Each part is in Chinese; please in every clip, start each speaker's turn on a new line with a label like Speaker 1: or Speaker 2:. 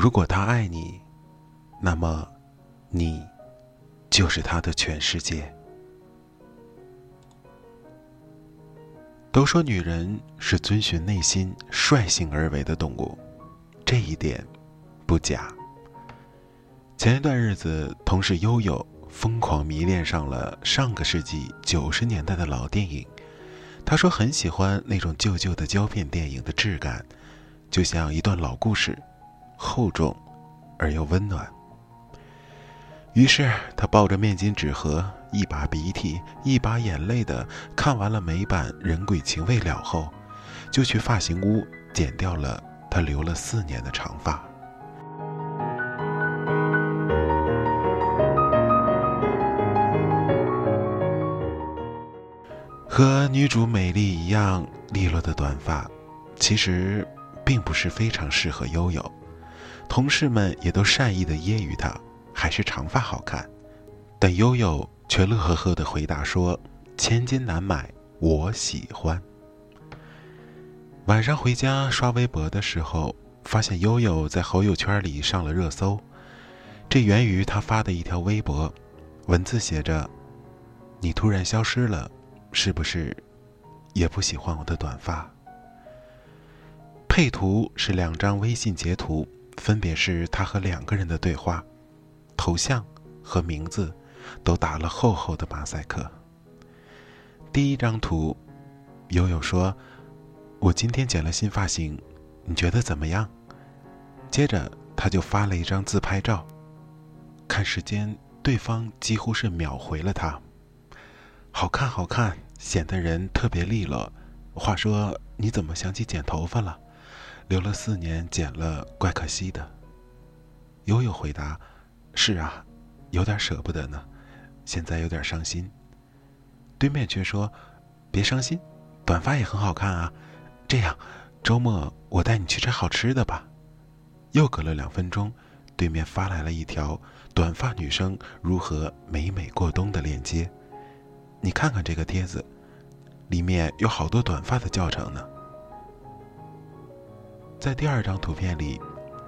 Speaker 1: 如果他爱你，那么，你就是他的全世界。都说女人是遵循内心、率性而为的动物，这一点不假。前一段日子，同事悠悠疯狂迷恋上了上个世纪九十年代的老电影，他说很喜欢那种旧旧的胶片电影的质感，就像一段老故事。厚重，而又温暖。于是他抱着面巾纸盒，一把鼻涕一把眼泪的看完了美版《人鬼情未了》后，就去发型屋剪掉了他留了四年的长发。和女主美丽一样利落的短发，其实并不是非常适合悠悠。同事们也都善意的揶揄他，还是长发好看，但悠悠却乐呵呵的回答说：“千金难买，我喜欢。”晚上回家刷微博的时候，发现悠悠在好友圈里上了热搜，这源于他发的一条微博，文字写着：“你突然消失了，是不是也不喜欢我的短发？”配图是两张微信截图。分别是他和两个人的对话，头像和名字都打了厚厚的马赛克。第一张图，悠悠说：“我今天剪了新发型，你觉得怎么样？”接着他就发了一张自拍照，看时间，对方几乎是秒回了他：“好看，好看，显得人特别利落。”话说，你怎么想起剪头发了？留了四年，剪了，怪可惜的。悠悠回答：“是啊，有点舍不得呢，现在有点伤心。”对面却说：“别伤心，短发也很好看啊。这样，周末我带你去吃好吃的吧。”又隔了两分钟，对面发来了一条短发女生如何美美过冬的链接。你看看这个帖子，里面有好多短发的教程呢。在第二张图片里，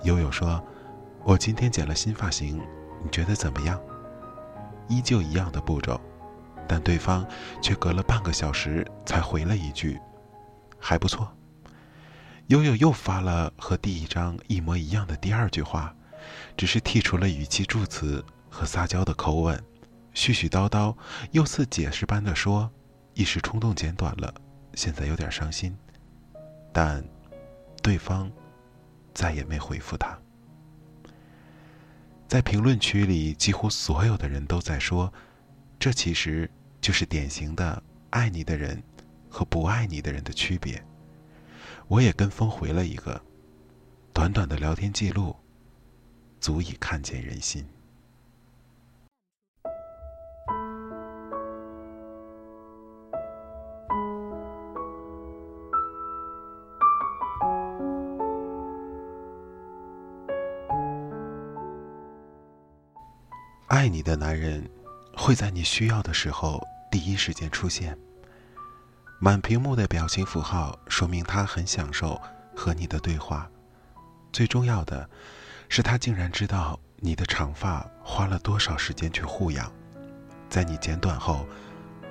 Speaker 1: 悠悠说：“我今天剪了新发型，你觉得怎么样？”依旧一样的步骤，但对方却隔了半个小时才回了一句：“还不错。”悠悠又发了和第一张一模一样的第二句话，只是剔除了语气助词和撒娇的口吻，絮絮叨叨又似解释般的说：“一时冲动剪短了，现在有点伤心。”但。对方再也没回复他。在评论区里，几乎所有的人都在说：“这其实就是典型的爱你的人和不爱你的人的区别。”我也跟风回了一个，短短的聊天记录，足以看见人心。爱你的男人，会在你需要的时候第一时间出现。满屏幕的表情符号说明他很享受和你的对话。最重要的，是他竟然知道你的长发花了多少时间去护养，在你剪短后，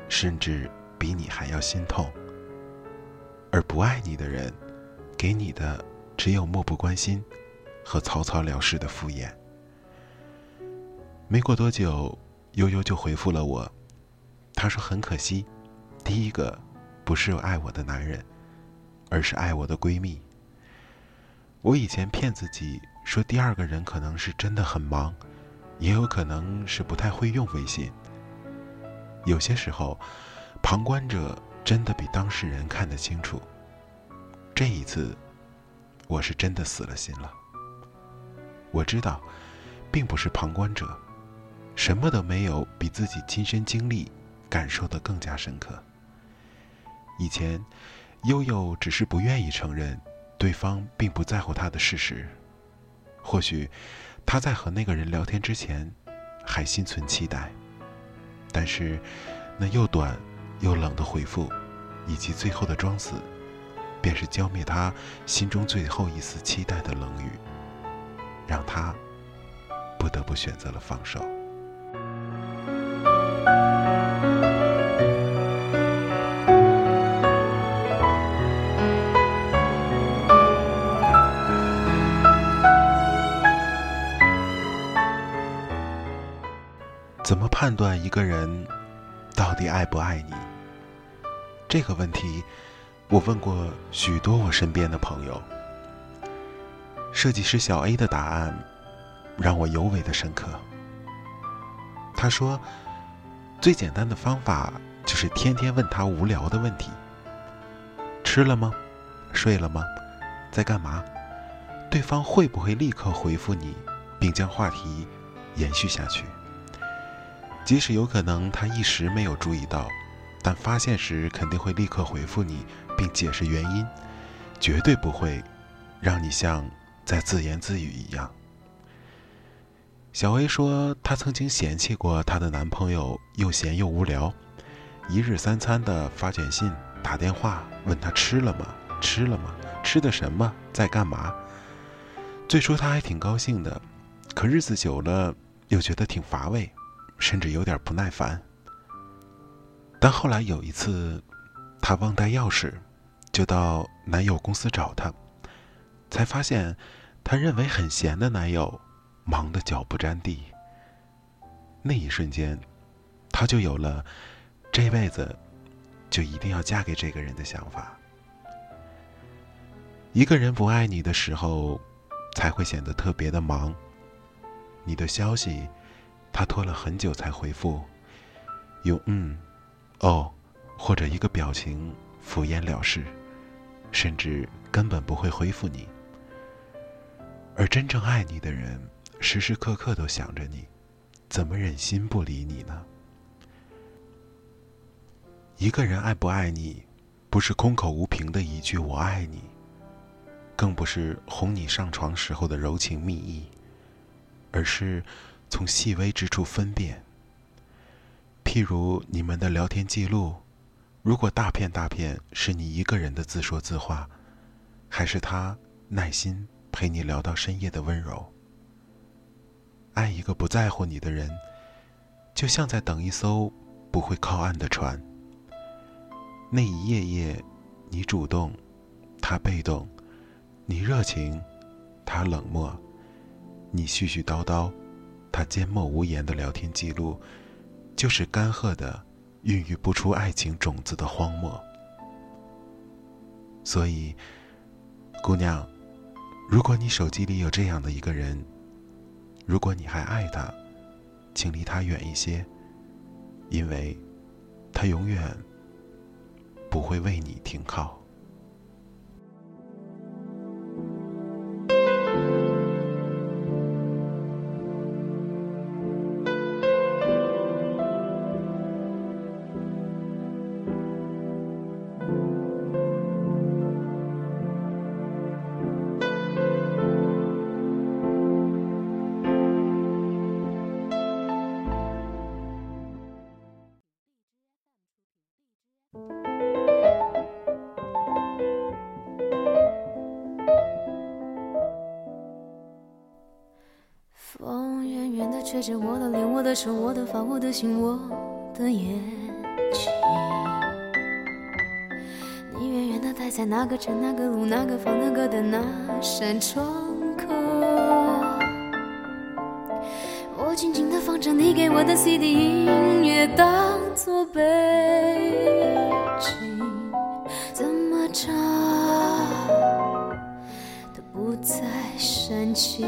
Speaker 1: 甚至比你还要心痛。而不爱你的人，给你的只有漠不关心和草草了事的敷衍。没过多久，悠悠就回复了我，他说很可惜，第一个不是爱我的男人，而是爱我的闺蜜。我以前骗自己说第二个人可能是真的很忙，也有可能是不太会用微信。有些时候，旁观者。真的比当事人看得清楚。这一次，我是真的死了心了。我知道，并不是旁观者，什么都没有比自己亲身经历、感受的更加深刻。以前，悠悠只是不愿意承认对方并不在乎他的事实。或许，他在和那个人聊天之前，还心存期待。但是，那又短。又冷的回复，以及最后的装死，便是浇灭他心中最后一丝期待的冷雨，让他不得不选择了放手。判断一个人到底爱不爱你？这个问题，我问过许多我身边的朋友。设计师小 A 的答案让我尤为的深刻。他说：“最简单的方法就是天天问他无聊的问题：吃了吗？睡了吗？在干嘛？对方会不会立刻回复你，并将话题延续下去？即使有可能他一时没有注意到。”但发现时肯定会立刻回复你，并解释原因，绝对不会让你像在自言自语一样。小 A 说，她曾经嫌弃过她的男朋友又闲又无聊，一日三餐的发短信、打电话问他吃了吗？吃了吗？吃的什么？在干嘛？最初她还挺高兴的，可日子久了又觉得挺乏味，甚至有点不耐烦。但后来有一次，她忘带钥匙，就到男友公司找他，才发现，她认为很闲的男友，忙得脚不沾地。那一瞬间，她就有了这辈子就一定要嫁给这个人的想法。一个人不爱你的时候，才会显得特别的忙。你的消息，他拖了很久才回复，用嗯。哦，或者一个表情敷衍了事，甚至根本不会回复你。而真正爱你的人，时时刻刻都想着你，怎么忍心不理你呢？一个人爱不爱你，不是空口无凭的一句“我爱你”，更不是哄你上床时候的柔情蜜意，而是从细微之处分辨。譬如你们的聊天记录，如果大片大片是你一个人的自说自话，还是他耐心陪你聊到深夜的温柔？爱一个不在乎你的人，就像在等一艘不会靠岸的船。那一夜夜，你主动，他被动；你热情，他冷漠；你絮絮叨叨，他缄默无言的聊天记录。就是干涸的、孕育不出爱情种子的荒漠。所以，姑娘，如果你手机里有这样的一个人，如果你还爱他，请离他远一些，因为，他永远不会为你停靠。
Speaker 2: 远的吹着我的脸，我的手，我的发，我的心，我的眼睛。你远远的待在那个城、那个路、那个房、那个的那扇窗口。我静静的放着你给我的 CD 音乐，当作背景，怎么唱都不再煽情。